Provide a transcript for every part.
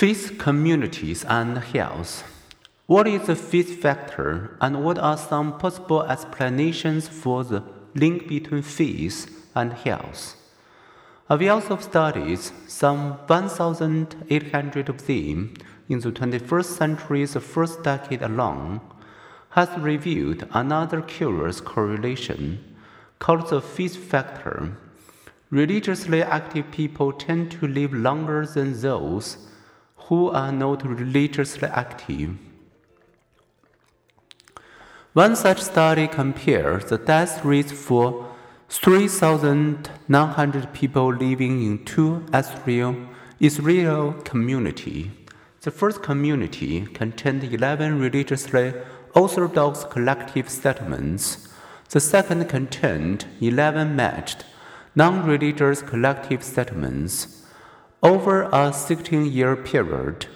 Faith communities and health. What is the faith factor, and what are some possible explanations for the link between faith and health? A wealth of studies, some 1,800 of them in the 21st century's first decade alone, has revealed another curious correlation called the faith factor. Religiously active people tend to live longer than those who are not religiously active. One such study compares the death rates for 3,900 people living in two Israel, Israel communities. The first community contained 11 religiously orthodox collective settlements. The second contained 11 matched non religious collective settlements over a 16 year period.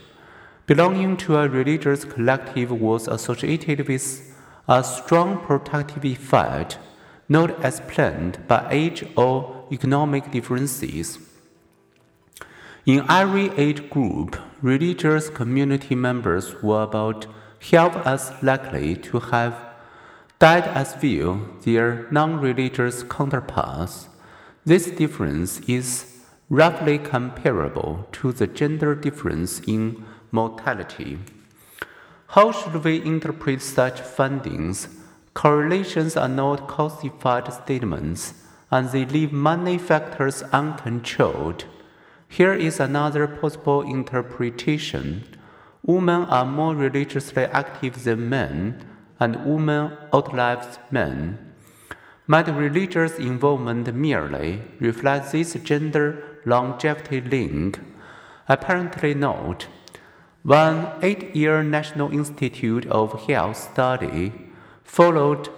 Belonging to a religious collective was associated with a strong protective effect, not explained by age or economic differences. In every age group, religious community members were about half as likely to have died as well their non religious counterparts. This difference is roughly comparable to the gender difference in mortality. How should we interpret such findings? Correlations are not cause-effect statements, and they leave many factors uncontrolled. Here is another possible interpretation. Women are more religiously active than men, and women outlive men. Might religious involvement merely reflect this gender longevity link? Apparently not. One eight year National Institute of Health study followed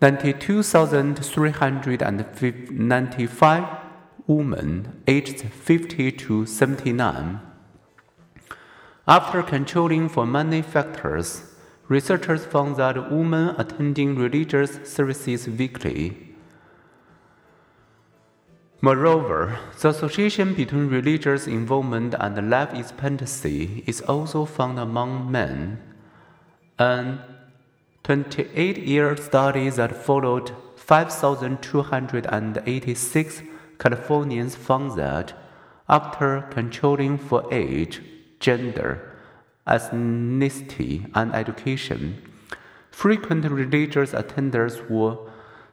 92,395 women aged 50 to 79. After controlling for many factors, researchers found that women attending religious services weekly Moreover, the association between religious involvement and life expectancy is also found among men. An 28 year study that followed 5,286 Californians found that after controlling for age, gender, ethnicity, and education, frequent religious attenders were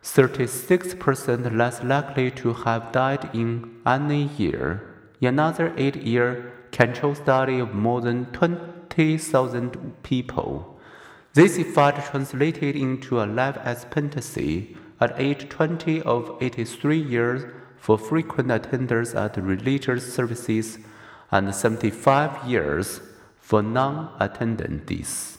36% less likely to have died in any year. Another eight year control study of more than 20,000 people. This effect translated into a life expectancy at age 20 of 83 years for frequent attenders at religious services and 75 years for non attendees.